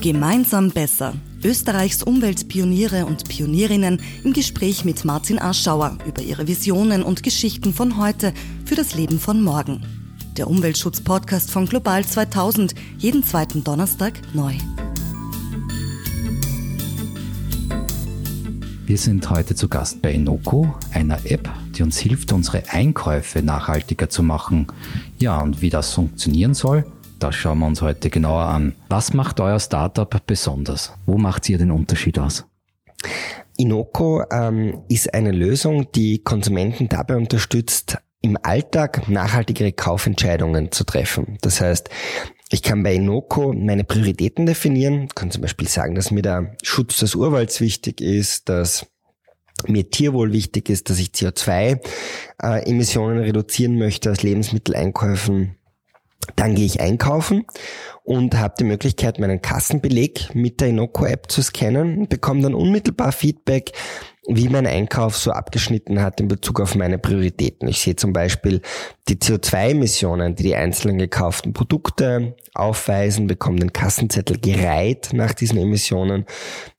Gemeinsam besser. Österreichs Umweltpioniere und Pionierinnen im Gespräch mit Martin Aschauer über ihre Visionen und Geschichten von heute für das Leben von morgen. Der Umweltschutz-Podcast von Global 2000, jeden zweiten Donnerstag neu. Wir sind heute zu Gast bei Inoko, einer App, die uns hilft, unsere Einkäufe nachhaltiger zu machen. Ja, und wie das funktionieren soll, das schauen wir uns heute genauer an. Was macht euer Startup besonders? Wo macht ihr den Unterschied aus? Inoko ähm, ist eine Lösung, die Konsumenten dabei unterstützt, im Alltag nachhaltigere Kaufentscheidungen zu treffen. Das heißt, ich kann bei Inoko meine Prioritäten definieren, ich kann zum Beispiel sagen, dass mir der Schutz des Urwalds wichtig ist, dass mir Tierwohl wichtig ist, dass ich CO2-Emissionen äh, reduzieren möchte aus Lebensmitteleinkäufen dann gehe ich einkaufen und habe die Möglichkeit, meinen Kassenbeleg mit der Inoko-App zu scannen und bekomme dann unmittelbar Feedback, wie mein Einkauf so abgeschnitten hat in Bezug auf meine Prioritäten. Ich sehe zum Beispiel die CO2-Emissionen, die die einzelnen gekauften Produkte aufweisen, bekomme den Kassenzettel gereiht nach diesen Emissionen,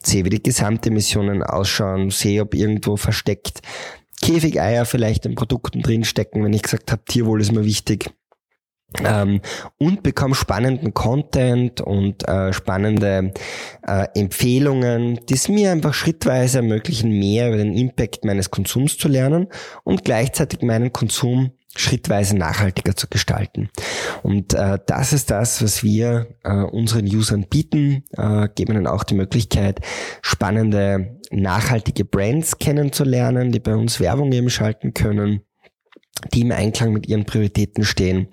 sehe, wie die Gesamtemissionen ausschauen, sehe, ob irgendwo versteckt Käfigeier vielleicht in Produkten drinstecken, wenn ich gesagt habe, Tierwohl ist mir wichtig ähm, und bekomme spannenden Content und äh, spannende äh, Empfehlungen, die es mir einfach schrittweise ermöglichen, mehr über den Impact meines Konsums zu lernen und gleichzeitig meinen Konsum schrittweise nachhaltiger zu gestalten. Und äh, das ist das, was wir äh, unseren Usern bieten, äh, geben ihnen auch die Möglichkeit, spannende, nachhaltige Brands kennenzulernen, die bei uns Werbung eben schalten können die im Einklang mit ihren Prioritäten stehen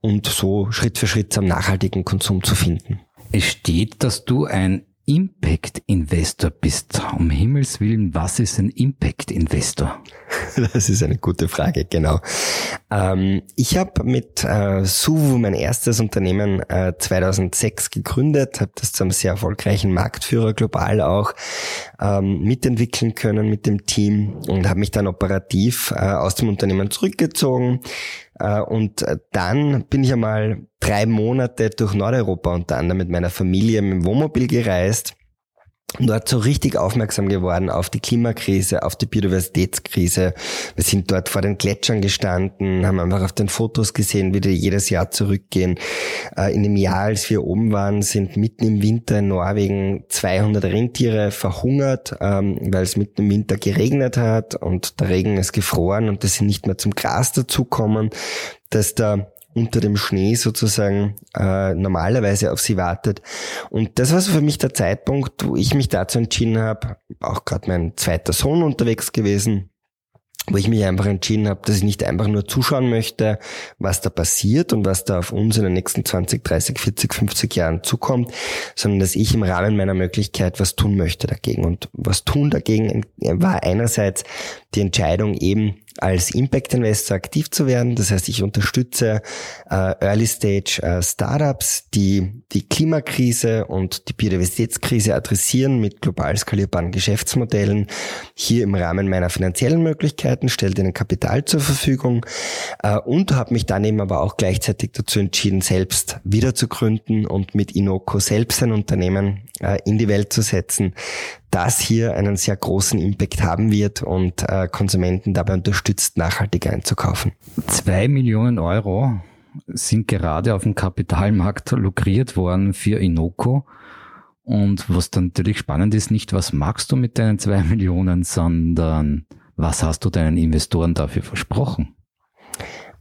und so Schritt für Schritt zum nachhaltigen Konsum zu finden. Es steht, dass du ein Impact Investor bist. Um Himmels Willen, was ist ein Impact Investor? Das ist eine gute Frage, genau. Ähm, ich habe mit äh, Suvu mein erstes Unternehmen äh, 2006 gegründet, habe das zu einem sehr erfolgreichen Marktführer global auch ähm, mitentwickeln können mit dem Team und habe mich dann operativ äh, aus dem Unternehmen zurückgezogen. Äh, und dann bin ich einmal drei Monate durch Nordeuropa unter anderem mit meiner Familie mit dem Wohnmobil gereist dort so richtig aufmerksam geworden auf die Klimakrise, auf die Biodiversitätskrise. Wir sind dort vor den Gletschern gestanden, haben einfach auf den Fotos gesehen, wie die jedes Jahr zurückgehen. Äh, in dem Jahr, als wir oben waren, sind mitten im Winter in Norwegen 200 Rentiere verhungert, ähm, weil es mitten im Winter geregnet hat und der Regen ist gefroren und dass sie nicht mehr zum Gras dazukommen, dass da unter dem Schnee sozusagen äh, normalerweise auf sie wartet. Und das war so für mich der Zeitpunkt, wo ich mich dazu entschieden habe, auch gerade mein zweiter Sohn unterwegs gewesen, wo ich mich einfach entschieden habe, dass ich nicht einfach nur zuschauen möchte, was da passiert und was da auf uns in den nächsten 20, 30, 40, 50 Jahren zukommt, sondern dass ich im Rahmen meiner Möglichkeit was tun möchte dagegen. Und was tun dagegen war einerseits die Entscheidung eben, als Impact Investor aktiv zu werden. Das heißt, ich unterstütze äh, Early Stage äh, Startups, die die Klimakrise und die Biodiversitätskrise adressieren mit global skalierbaren Geschäftsmodellen. Hier im Rahmen meiner finanziellen Möglichkeiten stelle ihnen Kapital zur Verfügung äh, und habe mich dann eben aber auch gleichzeitig dazu entschieden, selbst wieder zu gründen und mit Inoko selbst ein Unternehmen äh, in die Welt zu setzen, das hier einen sehr großen Impact haben wird und äh, Konsumenten dabei unterstützt, nachhaltig einzukaufen. Zwei Millionen Euro sind gerade auf dem Kapitalmarkt lukriert worden für Inoko. Und was dann natürlich spannend ist, nicht was magst du mit deinen zwei Millionen, sondern was hast du deinen Investoren dafür versprochen?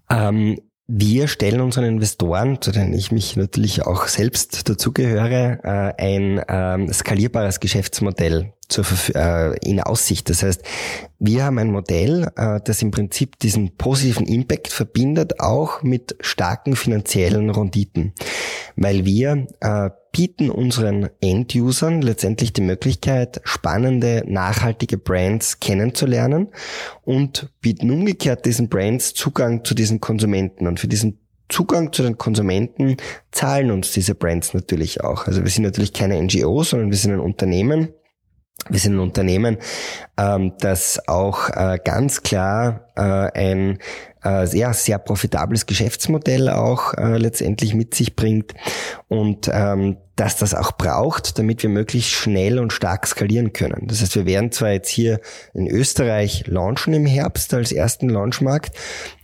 Ähm, wir stellen unseren Investoren, zu denen ich mich natürlich auch selbst dazugehöre, äh, ein ähm, skalierbares Geschäftsmodell äh, in Aussicht. Das heißt, wir haben ein Modell, äh, das im Prinzip diesen positiven Impact verbindet, auch mit starken finanziellen Renditen, weil wir bieten unseren End-Usern letztendlich die Möglichkeit, spannende, nachhaltige Brands kennenzulernen und bieten umgekehrt diesen Brands Zugang zu diesen Konsumenten. Und für diesen Zugang zu den Konsumenten zahlen uns diese Brands natürlich auch. Also wir sind natürlich keine NGO, sondern wir sind ein Unternehmen, Wir sind ein Unternehmen, ähm, das auch äh, ganz klar äh, ein äh, sehr, sehr profitables Geschäftsmodell auch äh, letztendlich mit sich bringt und ähm, dass das auch braucht, damit wir möglichst schnell und stark skalieren können. Das heißt, wir werden zwar jetzt hier in Österreich launchen im Herbst als ersten Launchmarkt,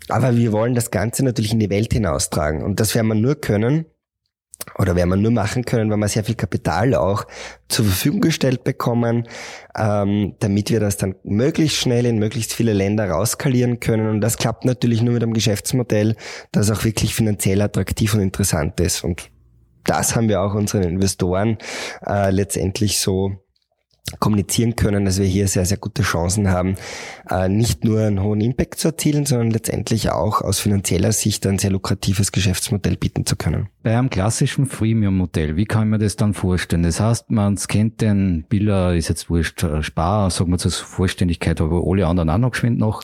aber wir wollen das Ganze natürlich in die Welt hinaustragen und das werden wir nur können, oder werden wir nur machen können, wenn wir sehr viel Kapital auch zur Verfügung gestellt bekommen, ähm, damit wir das dann möglichst schnell in möglichst viele Länder rauskalieren können. Und das klappt natürlich nur mit einem Geschäftsmodell, das auch wirklich finanziell attraktiv und interessant ist. Und das haben wir auch unseren Investoren äh, letztendlich so kommunizieren können, dass wir hier sehr, sehr gute Chancen haben, äh, nicht nur einen hohen Impact zu erzielen, sondern letztendlich auch aus finanzieller Sicht ein sehr lukratives Geschäftsmodell bieten zu können. Bei einem klassischen Freemium-Modell, wie kann man das dann vorstellen? Das heißt, man scannt den Biller, ist jetzt wurscht, äh, Spar, sagen wir zur Vollständigkeit, aber alle anderen auch noch geschwind noch,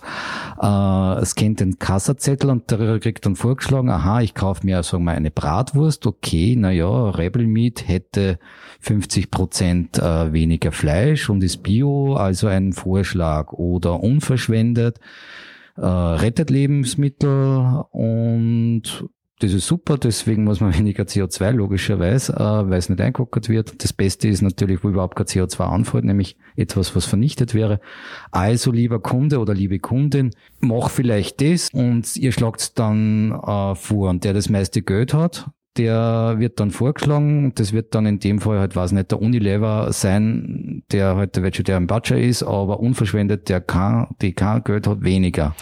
äh, scannt den Kassazettel und der kriegt dann vorgeschlagen, aha, ich kaufe mir, sagen wir, eine Bratwurst, okay, naja, Rebel Meat hätte 50 Prozent äh, weniger Fleisch und ist Bio, also ein Vorschlag oder unverschwendet, äh, rettet Lebensmittel und das ist super, deswegen muss man weniger CO2 logischerweise, äh, weil es nicht eingekockert wird. Das Beste ist natürlich, wo überhaupt kein CO2 anfällt, nämlich etwas, was vernichtet wäre. Also lieber Kunde oder liebe Kundin, mach vielleicht das und ihr schlagt dann äh, vor. Und der das meiste Geld hat, der wird dann vorgeschlagen. Das wird dann in dem Fall halt, weiß nicht, der Unilever sein, der halt der Vegetarian Butcher ist, aber unverschwendet, der kann, die kein Geld hat, weniger.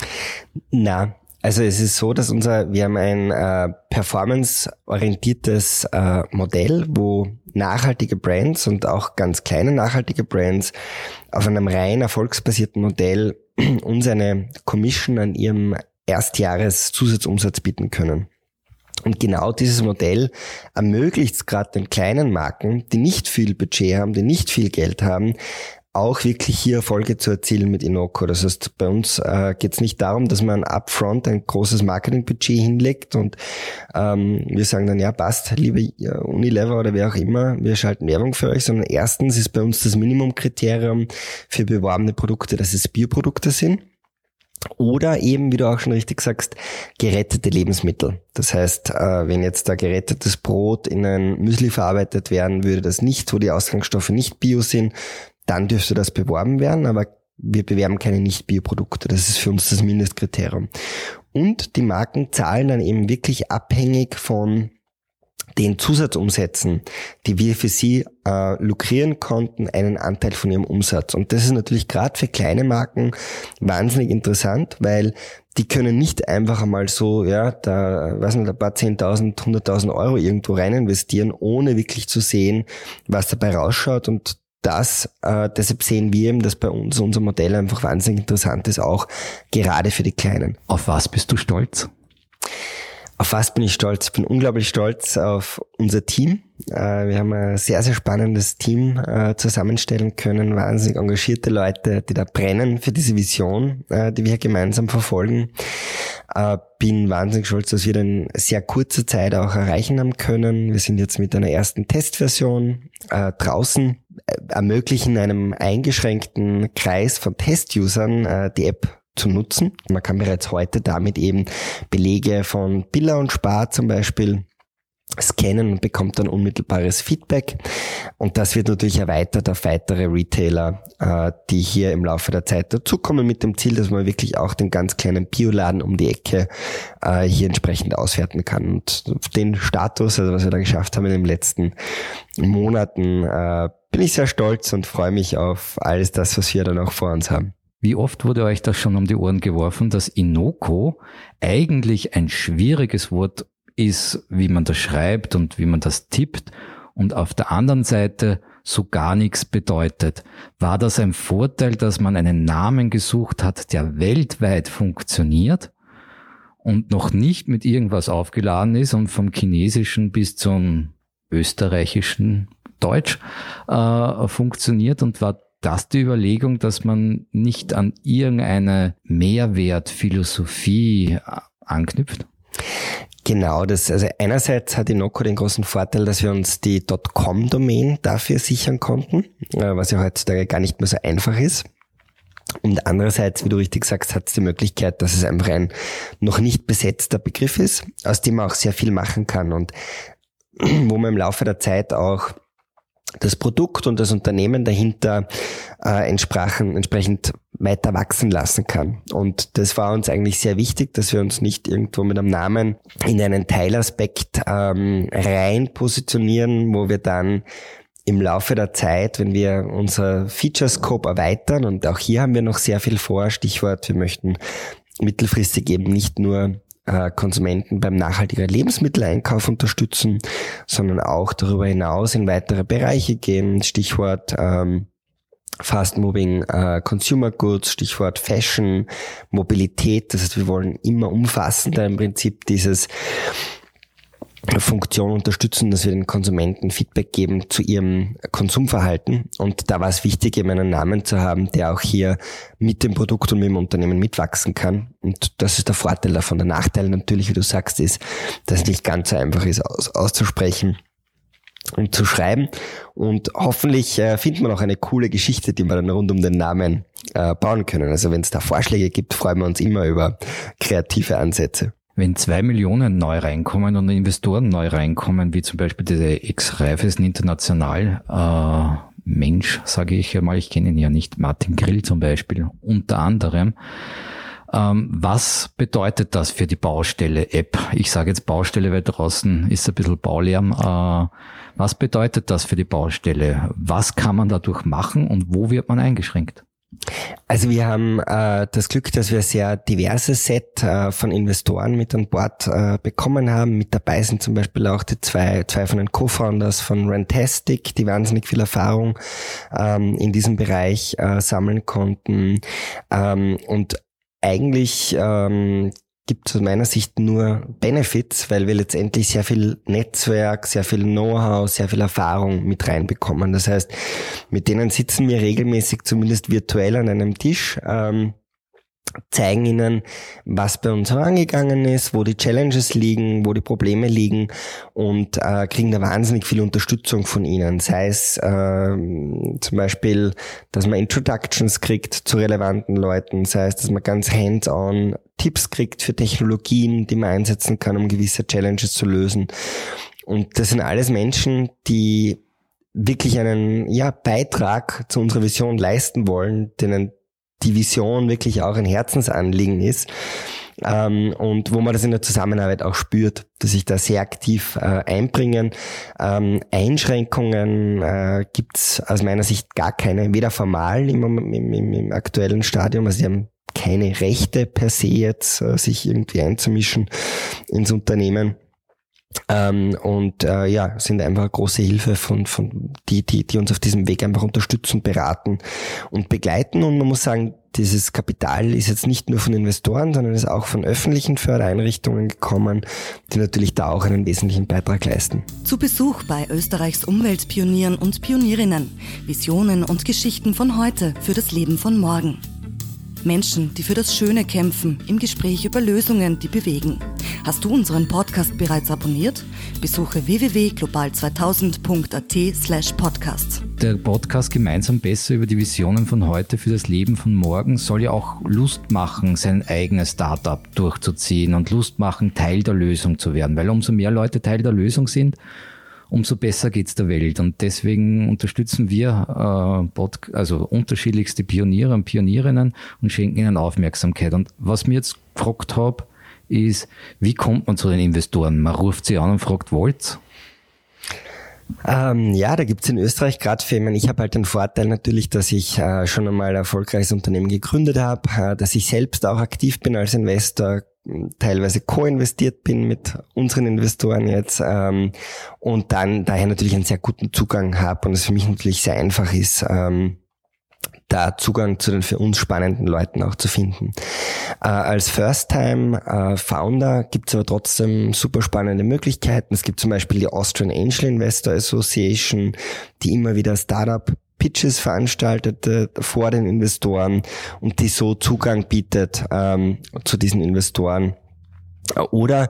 Na, also es ist so, dass unser, wir haben ein äh, performance-orientiertes äh, Modell, wo nachhaltige Brands und auch ganz kleine nachhaltige Brands auf einem rein erfolgsbasierten Modell uns eine Commission an ihrem Erstjahres-Zusatzumsatz bieten können. Und genau dieses Modell ermöglicht es gerade den kleinen Marken, die nicht viel Budget haben, die nicht viel Geld haben, auch wirklich hier Erfolge zu erzielen mit Inoko. Das heißt, bei uns äh, geht es nicht darum, dass man upfront ein großes Marketingbudget hinlegt und ähm, wir sagen dann, ja, passt, liebe Unilever oder wer auch immer, wir schalten Werbung für euch, sondern erstens ist bei uns das Minimumkriterium für beworbene Produkte, dass es Bioprodukte sind. Oder eben, wie du auch schon richtig sagst, gerettete Lebensmittel. Das heißt, äh, wenn jetzt da gerettetes Brot in ein Müsli verarbeitet werden würde, das nicht, wo die Ausgangsstoffe nicht bio sind, dann dürfte das beworben werden, aber wir bewerben keine Nicht-Bio-Produkte. Das ist für uns das Mindestkriterium. Und die Marken zahlen dann eben wirklich abhängig von den Zusatzumsätzen, die wir für sie äh, lukrieren konnten, einen Anteil von ihrem Umsatz. Und das ist natürlich gerade für kleine Marken wahnsinnig interessant, weil die können nicht einfach einmal so, ja, da, weiß nicht, ein paar 10.000, 100.000 Euro irgendwo rein investieren, ohne wirklich zu sehen, was dabei rausschaut. Und das, äh, deshalb sehen wir eben, dass bei uns unser Modell einfach wahnsinnig interessant ist, auch gerade für die Kleinen. Auf was bist du stolz? Auf was bin ich stolz? Ich bin unglaublich stolz auf unser Team. Äh, wir haben ein sehr, sehr spannendes Team äh, zusammenstellen können. Wahnsinnig engagierte Leute, die da brennen für diese Vision, äh, die wir gemeinsam verfolgen. Bin wahnsinnig stolz, dass wir dann sehr kurze Zeit auch erreichen haben können. Wir sind jetzt mit einer ersten Testversion draußen, ermöglichen einem eingeschränkten Kreis von Test-Usern die App zu nutzen. Man kann bereits heute damit eben Belege von Billa und Spar zum Beispiel scannen und bekommt dann unmittelbares Feedback. Und das wird natürlich erweitert auf weitere Retailer, äh, die hier im Laufe der Zeit dazukommen mit dem Ziel, dass man wirklich auch den ganz kleinen Bioladen um die Ecke äh, hier entsprechend auswerten kann. Und den Status, also was wir da geschafft haben in den letzten Monaten, äh, bin ich sehr stolz und freue mich auf alles das, was wir dann auch vor uns haben. Wie oft wurde euch das schon um die Ohren geworfen, dass Inoko eigentlich ein schwieriges Wort ist, wie man das schreibt und wie man das tippt und auf der anderen Seite so gar nichts bedeutet. War das ein Vorteil, dass man einen Namen gesucht hat, der weltweit funktioniert und noch nicht mit irgendwas aufgeladen ist und vom chinesischen bis zum österreichischen Deutsch äh, funktioniert und war das die Überlegung, dass man nicht an irgendeine Mehrwertphilosophie äh, anknüpft? Genau, das, also einerseits hat Inoko den großen Vorteil, dass wir uns die .com-Domain dafür sichern konnten, äh, was ja heutzutage gar nicht mehr so einfach ist. Und andererseits, wie du richtig sagst, hat es die Möglichkeit, dass es einfach ein noch nicht besetzter Begriff ist, aus dem man auch sehr viel machen kann und wo man im Laufe der Zeit auch das Produkt und das Unternehmen dahinter äh, entsprachen, entsprechend weiter wachsen lassen kann. Und das war uns eigentlich sehr wichtig, dass wir uns nicht irgendwo mit einem Namen in einen Teilaspekt ähm, rein positionieren, wo wir dann im Laufe der Zeit, wenn wir unser Feature Scope erweitern, und auch hier haben wir noch sehr viel vor, Stichwort, wir möchten mittelfristig eben nicht nur äh, Konsumenten beim nachhaltigen Lebensmitteleinkauf unterstützen, sondern auch darüber hinaus in weitere Bereiche gehen. Stichwort ähm, Fast Moving äh, Consumer Goods, Stichwort Fashion, Mobilität. Das heißt, wir wollen immer umfassender im Prinzip dieses Funktion unterstützen, dass wir den Konsumenten Feedback geben zu ihrem Konsumverhalten. Und da war es wichtig, eben einen Namen zu haben, der auch hier mit dem Produkt und mit dem Unternehmen mitwachsen kann. Und das ist der Vorteil davon. Der Nachteil natürlich, wie du sagst, ist, dass es nicht ganz so einfach ist aus, auszusprechen und zu schreiben. Und hoffentlich äh, findet man auch eine coole Geschichte, die wir dann rund um den Namen äh, bauen können. Also wenn es da Vorschläge gibt, freuen wir uns immer über kreative Ansätze. Wenn zwei Millionen neu reinkommen und Investoren neu reinkommen, wie zum Beispiel diese Ex-Reifeisen International, äh, Mensch, sage ich mal, ich kenne ihn ja nicht, Martin Grill zum Beispiel, unter anderem. Ähm, was bedeutet das für die Baustelle App? Ich sage jetzt Baustelle, weil draußen ist ein bisschen Baulärm. Äh, was bedeutet das für die Baustelle? Was kann man dadurch machen und wo wird man eingeschränkt? Also wir haben äh, das Glück, dass wir ein sehr diverses Set äh, von Investoren mit an Bord äh, bekommen haben. Mit dabei sind zum Beispiel auch die zwei, zwei von den Co-Founders von Rantastic, die wahnsinnig viel Erfahrung ähm, in diesem Bereich äh, sammeln konnten. Ähm, und eigentlich ähm, gibt aus meiner Sicht nur Benefits, weil wir letztendlich sehr viel Netzwerk, sehr viel Know-how, sehr viel Erfahrung mit reinbekommen. Das heißt, mit denen sitzen wir regelmäßig, zumindest virtuell an einem Tisch. Ähm, zeigen ihnen, was bei uns herangegangen ist, wo die Challenges liegen, wo die Probleme liegen und äh, kriegen da wahnsinnig viel Unterstützung von ihnen. Sei es äh, zum Beispiel, dass man Introductions kriegt zu relevanten Leuten, sei es, dass man ganz hands-on Tipps kriegt für Technologien, die man einsetzen kann, um gewisse Challenges zu lösen. Und das sind alles Menschen, die wirklich einen ja, Beitrag zu unserer Vision leisten wollen, denen die Vision wirklich auch ein Herzensanliegen ist. Ähm, und wo man das in der Zusammenarbeit auch spürt, dass sich da sehr aktiv äh, einbringen. Ähm, Einschränkungen äh, gibt's aus meiner Sicht gar keine, weder formal im, im, im, im aktuellen Stadium, also sie haben keine Rechte per se jetzt, äh, sich irgendwie einzumischen ins Unternehmen. Ähm, und äh, ja, sind einfach große Hilfe von, von die, die, die uns auf diesem Weg einfach unterstützen, beraten und begleiten. Und man muss sagen, dieses Kapital ist jetzt nicht nur von Investoren, sondern ist auch von öffentlichen Fördereinrichtungen gekommen, die natürlich da auch einen wesentlichen Beitrag leisten. Zu Besuch bei Österreichs Umweltpionieren und Pionierinnen. Visionen und Geschichten von heute für das Leben von morgen. Menschen, die für das Schöne kämpfen, im Gespräch über Lösungen, die bewegen. Hast du unseren Podcast bereits abonniert? Besuche www.global2000.at slash podcast. Der Podcast Gemeinsam besser über die Visionen von heute für das Leben von morgen soll ja auch Lust machen, sein eigenes Startup durchzuziehen und Lust machen, Teil der Lösung zu werden. Weil umso mehr Leute Teil der Lösung sind, umso besser geht's der Welt. Und deswegen unterstützen wir äh, also unterschiedlichste Pioniere und Pionierinnen und schenken ihnen Aufmerksamkeit. Und was mir jetzt gefragt habe, ist, wie kommt man zu den Investoren? Man ruft sie an und fragt, wollt's? Ähm, ja, da gibt's in Österreich gerade meine, ich habe halt den Vorteil natürlich, dass ich äh, schon einmal ein erfolgreiches Unternehmen gegründet habe, äh, dass ich selbst auch aktiv bin als Investor, teilweise co-investiert bin mit unseren Investoren jetzt ähm, und dann daher natürlich einen sehr guten Zugang habe und es für mich natürlich sehr einfach ist, ähm, da Zugang zu den für uns spannenden Leuten auch zu finden. Äh, als First-Time-Founder äh, gibt es aber trotzdem super spannende Möglichkeiten. Es gibt zum Beispiel die Austrian Angel Investor Association, die immer wieder Startup Pitches veranstaltet vor den Investoren und die so Zugang bietet ähm, zu diesen Investoren Oder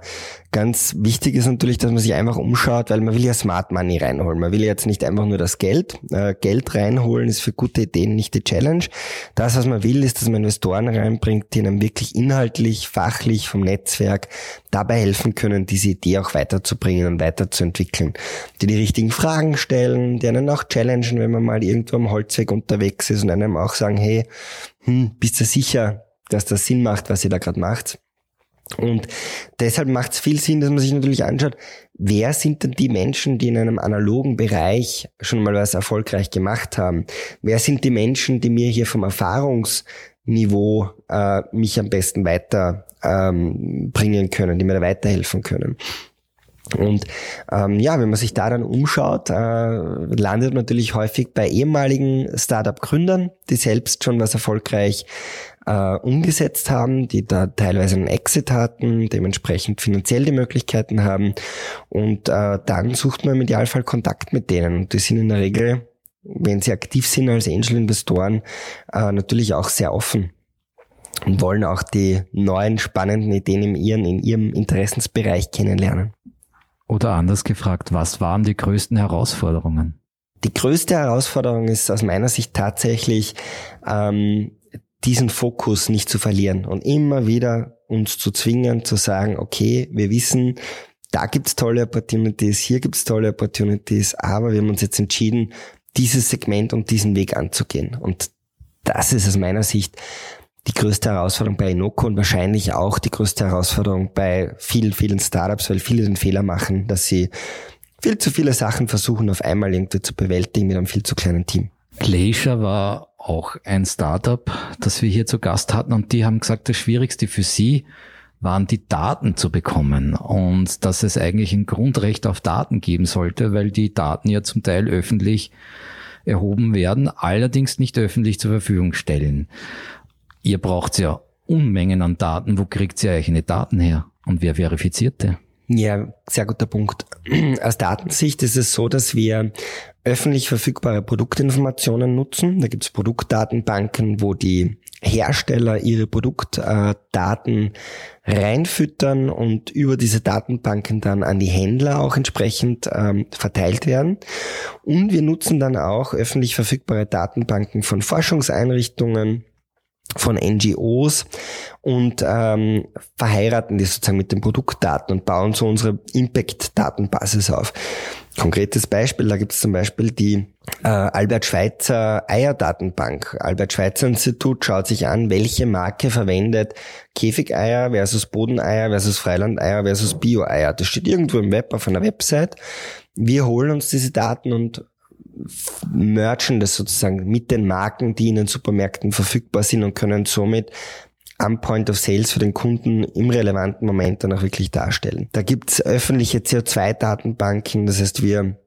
ganz wichtig ist natürlich, dass man sich einfach umschaut, weil man will ja Smart Money reinholen. Man will jetzt nicht einfach nur das Geld. Äh, Geld reinholen ist für gute Ideen nicht die Challenge. Das, was man will, ist, dass man Investoren reinbringt, die einem wirklich inhaltlich, fachlich vom Netzwerk dabei helfen können, diese Idee auch weiterzubringen und weiterzuentwickeln. Die die richtigen Fragen stellen, die einen auch challengen, wenn man mal irgendwo am Holzweg unterwegs ist und einem auch sagen, hey, hm, bist du sicher, dass das Sinn macht, was ihr da gerade macht? Und deshalb macht es viel Sinn, dass man sich natürlich anschaut, wer sind denn die Menschen, die in einem analogen Bereich schon mal was erfolgreich gemacht haben? Wer sind die Menschen, die mir hier vom Erfahrungsniveau äh, mich am besten weiter ähm, können, die mir da weiterhelfen können? Und ähm, ja, wenn man sich da dann umschaut, äh, landet natürlich häufig bei ehemaligen Startup-Gründern, die selbst schon was erfolgreich äh, umgesetzt haben, die da teilweise einen Exit hatten, dementsprechend finanziell die Möglichkeiten haben. Und äh, dann sucht man im Idealfall Kontakt mit denen. Und die sind in der Regel, wenn sie aktiv sind als Angel-Investoren, äh, natürlich auch sehr offen und wollen auch die neuen spannenden Ideen in ihren, in ihrem Interessensbereich kennenlernen. Oder anders gefragt, was waren die größten Herausforderungen? Die größte Herausforderung ist aus meiner Sicht tatsächlich ähm, diesen Fokus nicht zu verlieren und immer wieder uns zu zwingen, zu sagen, okay, wir wissen, da gibt's tolle Opportunities, hier gibt's tolle Opportunities, aber wir haben uns jetzt entschieden, dieses Segment und diesen Weg anzugehen. Und das ist aus meiner Sicht die größte Herausforderung bei Inoko und wahrscheinlich auch die größte Herausforderung bei vielen, vielen Startups, weil viele den Fehler machen, dass sie viel zu viele Sachen versuchen, auf einmal irgendwie zu bewältigen mit einem viel zu kleinen Team. Glacier war auch ein Startup, das wir hier zu Gast hatten und die haben gesagt, das Schwierigste für sie waren die Daten zu bekommen und dass es eigentlich ein Grundrecht auf Daten geben sollte, weil die Daten ja zum Teil öffentlich erhoben werden, allerdings nicht öffentlich zur Verfügung stellen. Ihr braucht ja Unmengen an Daten. Wo kriegt ihr eigentlich Daten her? Und wer verifiziert die? Ja, sehr guter Punkt. Aus Datensicht ist es so, dass wir öffentlich verfügbare Produktinformationen nutzen. Da gibt es Produktdatenbanken, wo die Hersteller ihre Produktdaten reinfüttern und über diese Datenbanken dann an die Händler auch entsprechend ähm, verteilt werden. Und wir nutzen dann auch öffentlich verfügbare Datenbanken von Forschungseinrichtungen, von NGOs und ähm, verheiraten die sozusagen mit den Produktdaten und bauen so unsere Impact-Datenbasis auf. Konkretes Beispiel, da gibt es zum Beispiel die äh, Albert Schweitzer Eierdatenbank. Albert Schweitzer Institut schaut sich an, welche Marke verwendet Käfigeier versus Bodeneier versus Freilandeier versus Bio-Eier. Das steht irgendwo im Web auf einer Website. Wir holen uns diese Daten und merchen das sozusagen mit den Marken, die in den Supermärkten verfügbar sind und können somit am Point of Sales für den Kunden im relevanten Moment dann auch wirklich darstellen. Da gibt's öffentliche CO2-Datenbanken, das heißt wir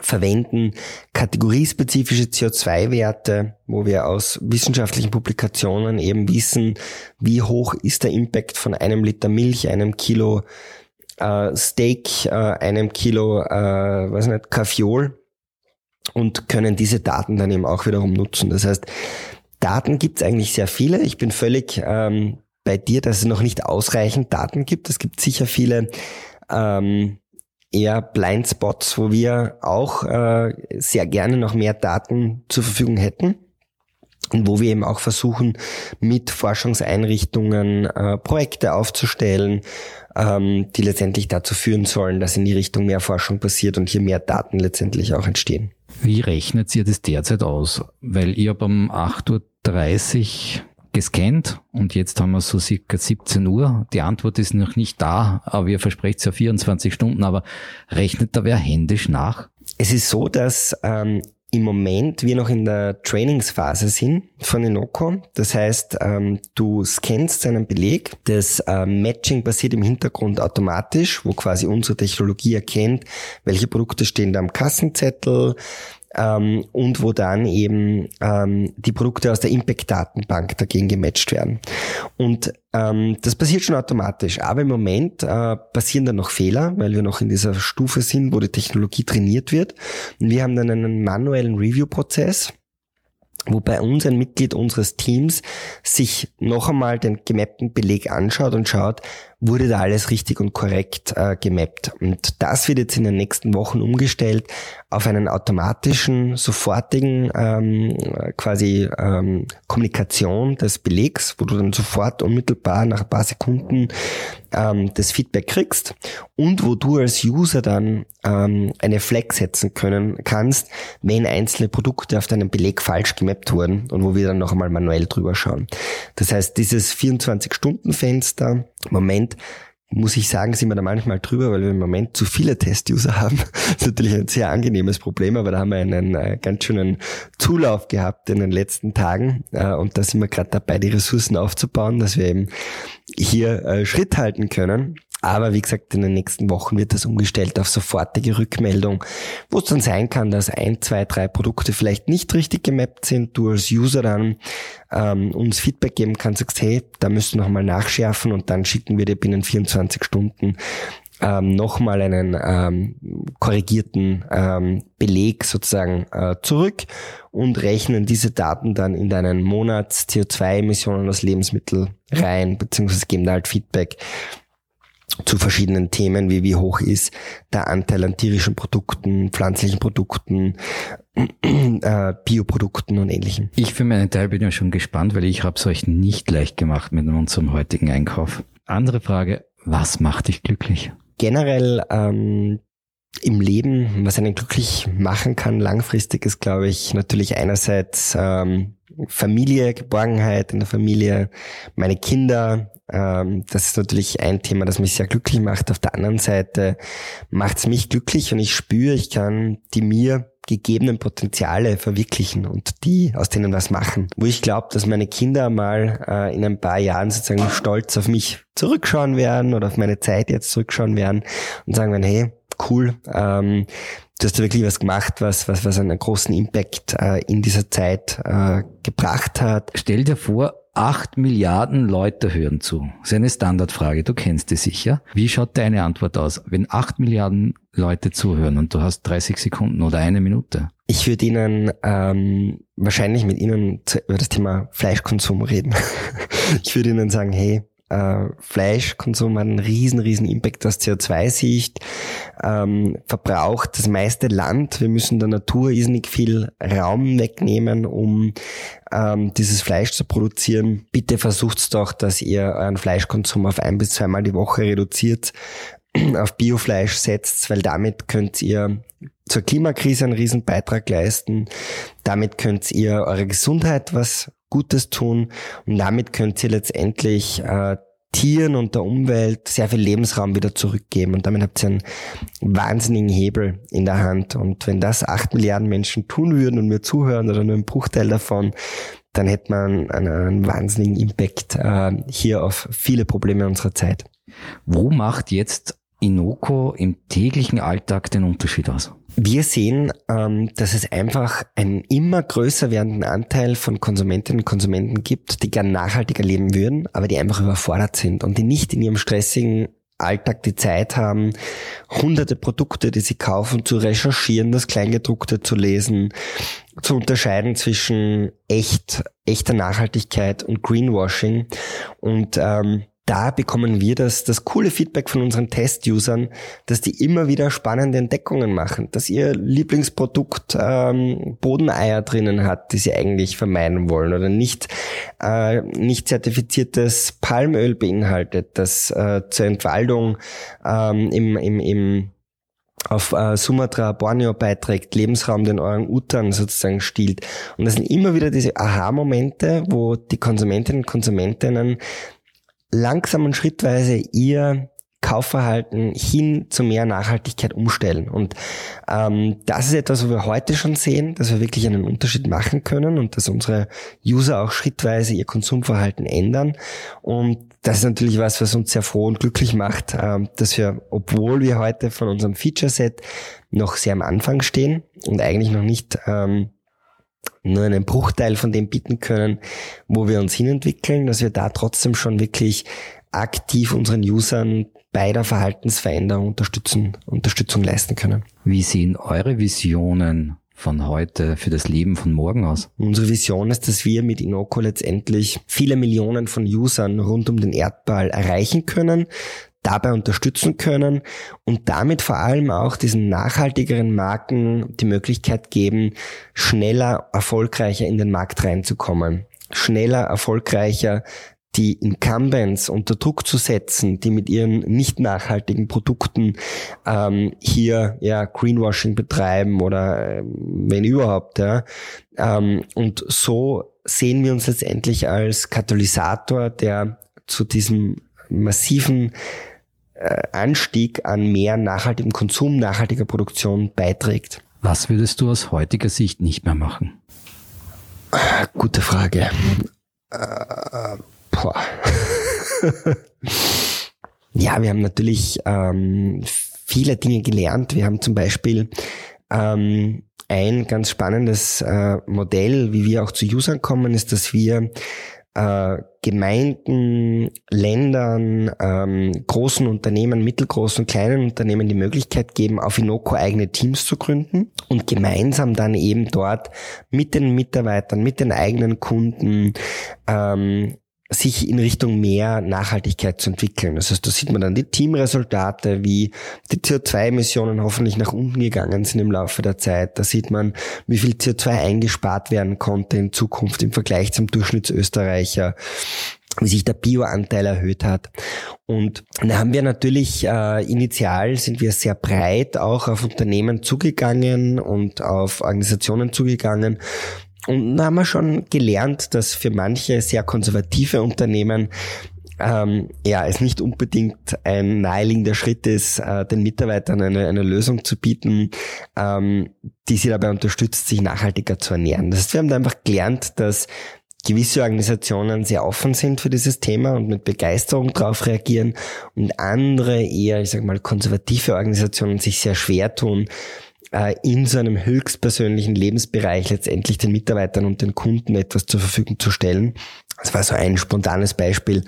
verwenden kategoriespezifische CO2-Werte, wo wir aus wissenschaftlichen Publikationen eben wissen, wie hoch ist der Impact von einem Liter Milch, einem Kilo äh, Steak, äh, einem Kilo, äh, weiß nicht, Kaffeeol und können diese Daten dann eben auch wiederum nutzen. Das heißt, Daten gibt es eigentlich sehr viele. Ich bin völlig ähm, bei dir, dass es noch nicht ausreichend Daten gibt. Es gibt sicher viele ähm, eher Blindspots, wo wir auch äh, sehr gerne noch mehr Daten zur Verfügung hätten und wo wir eben auch versuchen, mit Forschungseinrichtungen äh, Projekte aufzustellen, ähm, die letztendlich dazu führen sollen, dass in die Richtung mehr Forschung passiert und hier mehr Daten letztendlich auch entstehen. Wie rechnet ihr das derzeit aus? Weil ihr habt um 8.30 Uhr gescannt und jetzt haben wir so circa 17 Uhr. Die Antwort ist noch nicht da, aber ihr versprecht es ja 24 Stunden, aber rechnet da wer händisch nach? Es ist so, dass ähm, im Moment wir noch in der Trainingsphase sind von Inoco. Das heißt, ähm, du scannst einen Beleg. Das äh, Matching passiert im Hintergrund automatisch, wo quasi unsere Technologie erkennt, welche Produkte stehen da am Kassenzettel, ähm, und wo dann eben ähm, die Produkte aus der Impact-Datenbank dagegen gematcht werden. Und ähm, das passiert schon automatisch, aber im Moment äh, passieren dann noch Fehler, weil wir noch in dieser Stufe sind, wo die Technologie trainiert wird. Und wir haben dann einen manuellen Review-Prozess wo bei uns ein Mitglied unseres Teams sich noch einmal den gemappten Beleg anschaut und schaut, wurde da alles richtig und korrekt äh, gemappt. Und das wird jetzt in den nächsten Wochen umgestellt auf einen automatischen, sofortigen ähm, quasi ähm, Kommunikation des Belegs, wo du dann sofort unmittelbar nach ein paar Sekunden ähm, das Feedback kriegst und wo du als User dann ähm, eine Flag setzen können kannst, wenn einzelne Produkte auf deinem Beleg falsch gemappt wurden und wo wir dann noch einmal manuell drüber schauen. Das heißt, dieses 24-Stunden-Fenster, Moment, muss ich sagen, sind wir da manchmal drüber, weil wir im Moment zu viele Test-User haben. Das ist natürlich ein sehr angenehmes Problem, aber da haben wir einen äh, ganz schönen Zulauf gehabt in den letzten Tagen äh, und da sind wir gerade dabei, die Ressourcen aufzubauen, dass wir eben hier äh, Schritt halten können. Aber wie gesagt, in den nächsten Wochen wird das umgestellt auf sofortige Rückmeldung, wo es dann sein kann, dass ein, zwei, drei Produkte vielleicht nicht richtig gemappt sind, du als User dann ähm, uns Feedback geben kannst, sagst, hey, da müsst du nochmal nachschärfen und dann schicken wir dir binnen 24 Stunden ähm, nochmal einen ähm, korrigierten ähm, Beleg sozusagen äh, zurück und rechnen diese Daten dann in deinen Monats CO2-Emissionen aus Lebensmittel rein, beziehungsweise geben da halt Feedback zu verschiedenen Themen, wie wie hoch ist der Anteil an tierischen Produkten, pflanzlichen Produkten, äh, Bioprodukten und ähnlichem. Ich für meinen Teil bin ja schon gespannt, weil ich habe es euch nicht leicht gemacht mit unserem heutigen Einkauf. Andere Frage, was macht dich glücklich? Generell ähm, im Leben, was einen glücklich machen kann, langfristig ist, glaube ich, natürlich einerseits ähm, Familie, Geborgenheit in der Familie, meine Kinder, ähm, das ist natürlich ein Thema, das mich sehr glücklich macht. Auf der anderen Seite macht es mich glücklich und ich spüre, ich kann die mir gegebenen Potenziale verwirklichen und die aus denen was machen. Wo ich glaube, dass meine Kinder mal äh, in ein paar Jahren sozusagen stolz auf mich zurückschauen werden oder auf meine Zeit jetzt zurückschauen werden und sagen werden, hey, cool, ähm, du hast wirklich was gemacht, was, was, was einen großen Impact äh, in dieser Zeit äh, gebracht hat. Stell dir vor, Acht Milliarden Leute hören zu. Das ist eine Standardfrage, du kennst die sicher. Wie schaut deine Antwort aus, wenn acht Milliarden Leute zuhören und du hast 30 Sekunden oder eine Minute? Ich würde Ihnen ähm, wahrscheinlich mit Ihnen über das Thema Fleischkonsum reden. ich würde Ihnen sagen, hey, äh, Fleischkonsum hat einen riesen, riesen Impact aus CO2-Sicht, ähm, verbraucht das meiste Land. Wir müssen der Natur irrsinnig viel Raum wegnehmen, um ähm, dieses Fleisch zu produzieren. Bitte versucht's doch, dass ihr euren Fleischkonsum auf ein bis zweimal die Woche reduziert, auf Biofleisch setzt, weil damit könnt ihr zur Klimakrise einen riesen Beitrag leisten. Damit könnt ihr eure Gesundheit was Gutes tun. Und damit könnt ihr letztendlich äh, Tieren und der Umwelt sehr viel Lebensraum wieder zurückgeben. Und damit habt ihr einen wahnsinnigen Hebel in der Hand. Und wenn das acht Milliarden Menschen tun würden und mir zuhören oder nur ein Bruchteil davon, dann hätte man einen, einen wahnsinnigen Impact äh, hier auf viele Probleme unserer Zeit. Wo macht jetzt Inoko im täglichen Alltag den Unterschied aus? Wir sehen, ähm, dass es einfach einen immer größer werdenden Anteil von Konsumentinnen und Konsumenten gibt, die gern nachhaltiger leben würden, aber die einfach überfordert sind und die nicht in ihrem stressigen Alltag die Zeit haben, hunderte Produkte, die sie kaufen, zu recherchieren, das Kleingedruckte zu lesen, zu unterscheiden zwischen echt, echter Nachhaltigkeit und Greenwashing. Und ähm, da bekommen wir das, das coole Feedback von unseren Test-Usern, dass die immer wieder spannende Entdeckungen machen, dass ihr Lieblingsprodukt ähm, Bodeneier drinnen hat, die sie eigentlich vermeiden wollen oder nicht, äh, nicht zertifiziertes Palmöl beinhaltet, das äh, zur Entwaldung ähm, im, im, im auf äh, Sumatra, Borneo beiträgt, Lebensraum den Orang-Utan sozusagen stiehlt. Und das sind immer wieder diese Aha-Momente, wo die Konsumentinnen und Konsumentinnen langsam und schrittweise ihr Kaufverhalten hin zu mehr Nachhaltigkeit umstellen. Und ähm, das ist etwas, wo wir heute schon sehen, dass wir wirklich einen Unterschied machen können und dass unsere User auch schrittweise ihr Konsumverhalten ändern. Und das ist natürlich was, was uns sehr froh und glücklich macht, ähm, dass wir, obwohl wir heute von unserem Feature-Set noch sehr am Anfang stehen und eigentlich noch nicht ähm, nur einen Bruchteil von dem bieten können, wo wir uns hinentwickeln, dass wir da trotzdem schon wirklich aktiv unseren Usern bei der Verhaltensveränderung unterstützen, Unterstützung leisten können. Wie sehen eure Visionen von heute für das Leben von morgen aus? Unsere Vision ist, dass wir mit Inoko letztendlich viele Millionen von Usern rund um den Erdball erreichen können, dabei unterstützen können und damit vor allem auch diesen nachhaltigeren Marken die Möglichkeit geben, schneller, erfolgreicher in den Markt reinzukommen. Schneller, erfolgreicher die Incumbents unter Druck zu setzen, die mit ihren nicht nachhaltigen Produkten ähm, hier ja Greenwashing betreiben oder äh, wenn überhaupt. Ja. Ähm, und so sehen wir uns letztendlich als Katalysator, der zu diesem massiven Anstieg an mehr nachhaltigem Konsum, nachhaltiger Produktion beiträgt. Was würdest du aus heutiger Sicht nicht mehr machen? Gute Frage. Äh, boah. ja, wir haben natürlich ähm, viele Dinge gelernt. Wir haben zum Beispiel ähm, ein ganz spannendes äh, Modell, wie wir auch zu Usern kommen, ist, dass wir äh, Gemeinden, Ländern, ähm, großen Unternehmen, mittelgroßen, kleinen Unternehmen die Möglichkeit geben, auf Inoko eigene Teams zu gründen und gemeinsam dann eben dort mit den Mitarbeitern, mit den eigenen Kunden ähm, sich in Richtung mehr Nachhaltigkeit zu entwickeln. Das heißt, da sieht man dann die Teamresultate, wie die CO2-Emissionen hoffentlich nach unten gegangen sind im Laufe der Zeit. Da sieht man, wie viel CO2 eingespart werden konnte in Zukunft im Vergleich zum Durchschnittsösterreicher wie sich der Bioanteil erhöht hat. Und da haben wir natürlich äh, initial sind wir sehr breit auch auf Unternehmen zugegangen und auf Organisationen zugegangen und da haben wir schon gelernt, dass für manche sehr konservative Unternehmen ähm, ja, es nicht unbedingt ein naheliegender Schritt ist, äh, den Mitarbeitern eine, eine Lösung zu bieten, ähm, die sie dabei unterstützt, sich nachhaltiger zu ernähren. Das heißt, wir haben da einfach gelernt, dass gewisse Organisationen sehr offen sind für dieses Thema und mit Begeisterung darauf reagieren und andere eher, ich sag mal, konservative Organisationen sich sehr schwer tun, äh, in so einem höchstpersönlichen Lebensbereich letztendlich den Mitarbeitern und den Kunden etwas zur Verfügung zu stellen. Das war so ein spontanes Beispiel,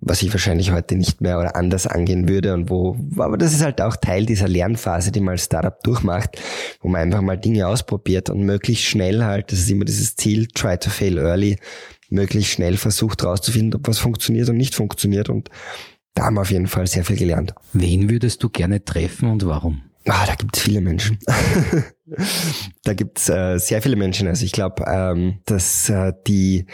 was ich wahrscheinlich heute nicht mehr oder anders angehen würde und wo, aber das ist halt auch Teil dieser Lernphase, die man als Startup durchmacht, wo man einfach mal Dinge ausprobiert und möglichst schnell halt, das ist immer dieses Ziel, try to fail early, möglichst schnell versucht herauszufinden, ob was funktioniert und nicht funktioniert und da haben wir auf jeden Fall sehr viel gelernt. Wen würdest du gerne treffen und warum? Ah, da gibt es viele Menschen. da gibt es äh, sehr viele Menschen. Also ich glaube, ähm, dass äh, die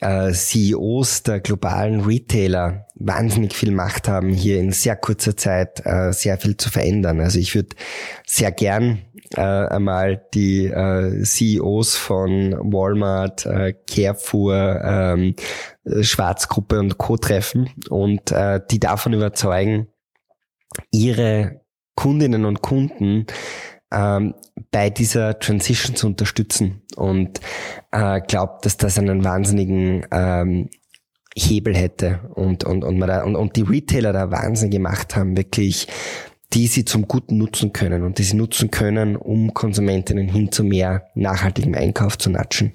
äh, CEOs der globalen Retailer wahnsinnig viel Macht haben, hier in sehr kurzer Zeit äh, sehr viel zu verändern. Also ich würde sehr gern äh, einmal die äh, CEOs von Walmart, äh, Carrefour, ähm, Schwarzgruppe und Co. treffen und äh, die davon überzeugen, ihre Kundinnen und Kunden ähm, bei dieser Transition zu unterstützen und äh, glaubt, dass das einen wahnsinnigen ähm, Hebel hätte und, und, und, man da, und, und die Retailer da Wahnsinn gemacht haben, wirklich die sie zum Guten nutzen können und die sie nutzen können, um Konsumentinnen hin zu mehr nachhaltigem Einkauf zu natschen.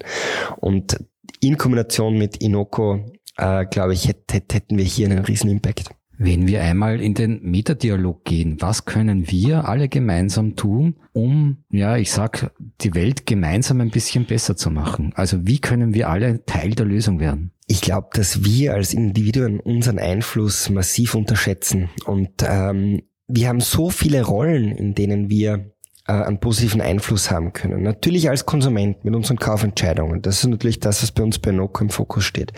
Und in Kombination mit Inoko, äh, glaube ich, hätten wir hier einen riesen Impact. Wenn wir einmal in den Metadialog gehen, was können wir alle gemeinsam tun, um, ja, ich sag, die Welt gemeinsam ein bisschen besser zu machen? Also wie können wir alle Teil der Lösung werden? Ich glaube, dass wir als Individuen unseren Einfluss massiv unterschätzen und ähm, wir haben so viele Rollen, in denen wir äh, einen positiven Einfluss haben können. Natürlich als Konsument mit unseren Kaufentscheidungen. Das ist natürlich das, was bei uns bei Noco im Fokus steht.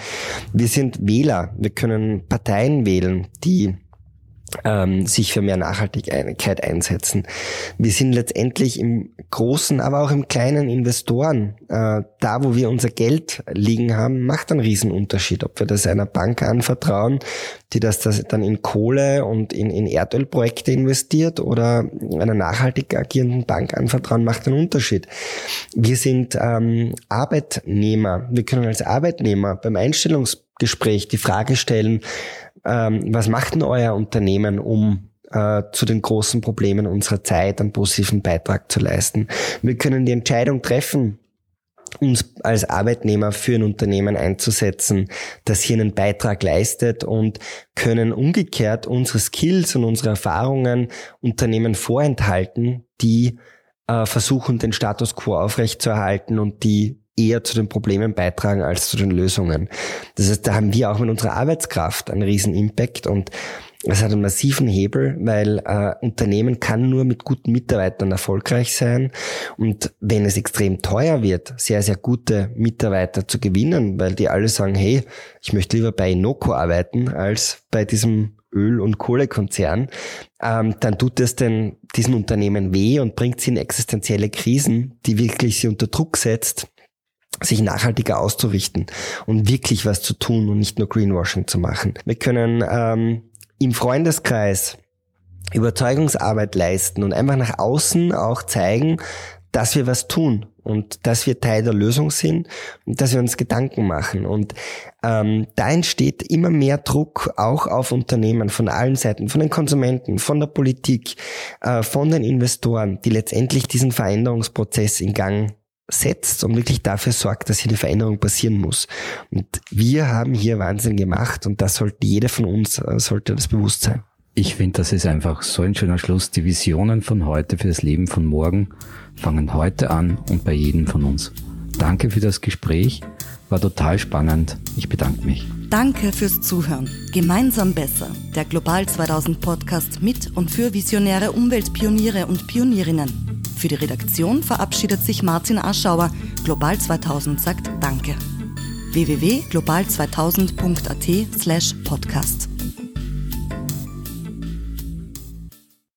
Wir sind Wähler. Wir können Parteien wählen, die ähm, sich für mehr Nachhaltigkeit einsetzen. Wir sind letztendlich im großen, aber auch im kleinen Investoren. Äh, da, wo wir unser Geld liegen haben, macht einen Riesenunterschied. Ob wir das einer Bank anvertrauen, die das, das dann in Kohle und in, in Erdölprojekte investiert oder einer nachhaltig agierenden Bank anvertrauen, macht einen Unterschied. Wir sind ähm, Arbeitnehmer. Wir können als Arbeitnehmer beim Einstellungsgespräch die Frage stellen, ähm, was macht denn euer Unternehmen, um äh, zu den großen Problemen unserer Zeit einen positiven Beitrag zu leisten? Wir können die Entscheidung treffen, uns als Arbeitnehmer für ein Unternehmen einzusetzen, das hier einen Beitrag leistet und können umgekehrt unsere Skills und unsere Erfahrungen Unternehmen vorenthalten, die äh, versuchen, den Status quo aufrechtzuerhalten und die eher zu den Problemen beitragen als zu den Lösungen. Das heißt, da haben wir auch mit unserer Arbeitskraft einen riesen Impact und es hat einen massiven Hebel, weil äh, Unternehmen kann nur mit guten Mitarbeitern erfolgreich sein. Und wenn es extrem teuer wird, sehr, sehr gute Mitarbeiter zu gewinnen, weil die alle sagen, hey, ich möchte lieber bei Inoco arbeiten als bei diesem Öl- und Kohlekonzern, ähm, dann tut es denn diesen Unternehmen weh und bringt sie in existenzielle Krisen, die wirklich sie unter Druck setzt, sich nachhaltiger auszurichten und wirklich was zu tun und nicht nur Greenwashing zu machen. Wir können ähm, im Freundeskreis Überzeugungsarbeit leisten und einfach nach außen auch zeigen, dass wir was tun und dass wir Teil der Lösung sind und dass wir uns Gedanken machen. Und ähm, da entsteht immer mehr Druck auch auf Unternehmen von allen Seiten, von den Konsumenten, von der Politik, äh, von den Investoren, die letztendlich diesen Veränderungsprozess in Gang setzt und wirklich dafür sorgt, dass hier eine Veränderung passieren muss. Und wir haben hier Wahnsinn gemacht und das sollte jeder von uns, äh, sollte das bewusst sein. Ich finde, das ist einfach so ein schöner Schluss. Die Visionen von heute für das Leben von morgen fangen heute an und bei jedem von uns. Danke für das Gespräch. War total spannend. Ich bedanke mich. Danke fürs Zuhören. Gemeinsam besser. Der Global 2000 Podcast mit und für visionäre Umweltpioniere und Pionierinnen. Für die Redaktion verabschiedet sich Martin Aschauer. Global 2000 sagt Danke. www.global2000.at slash podcast.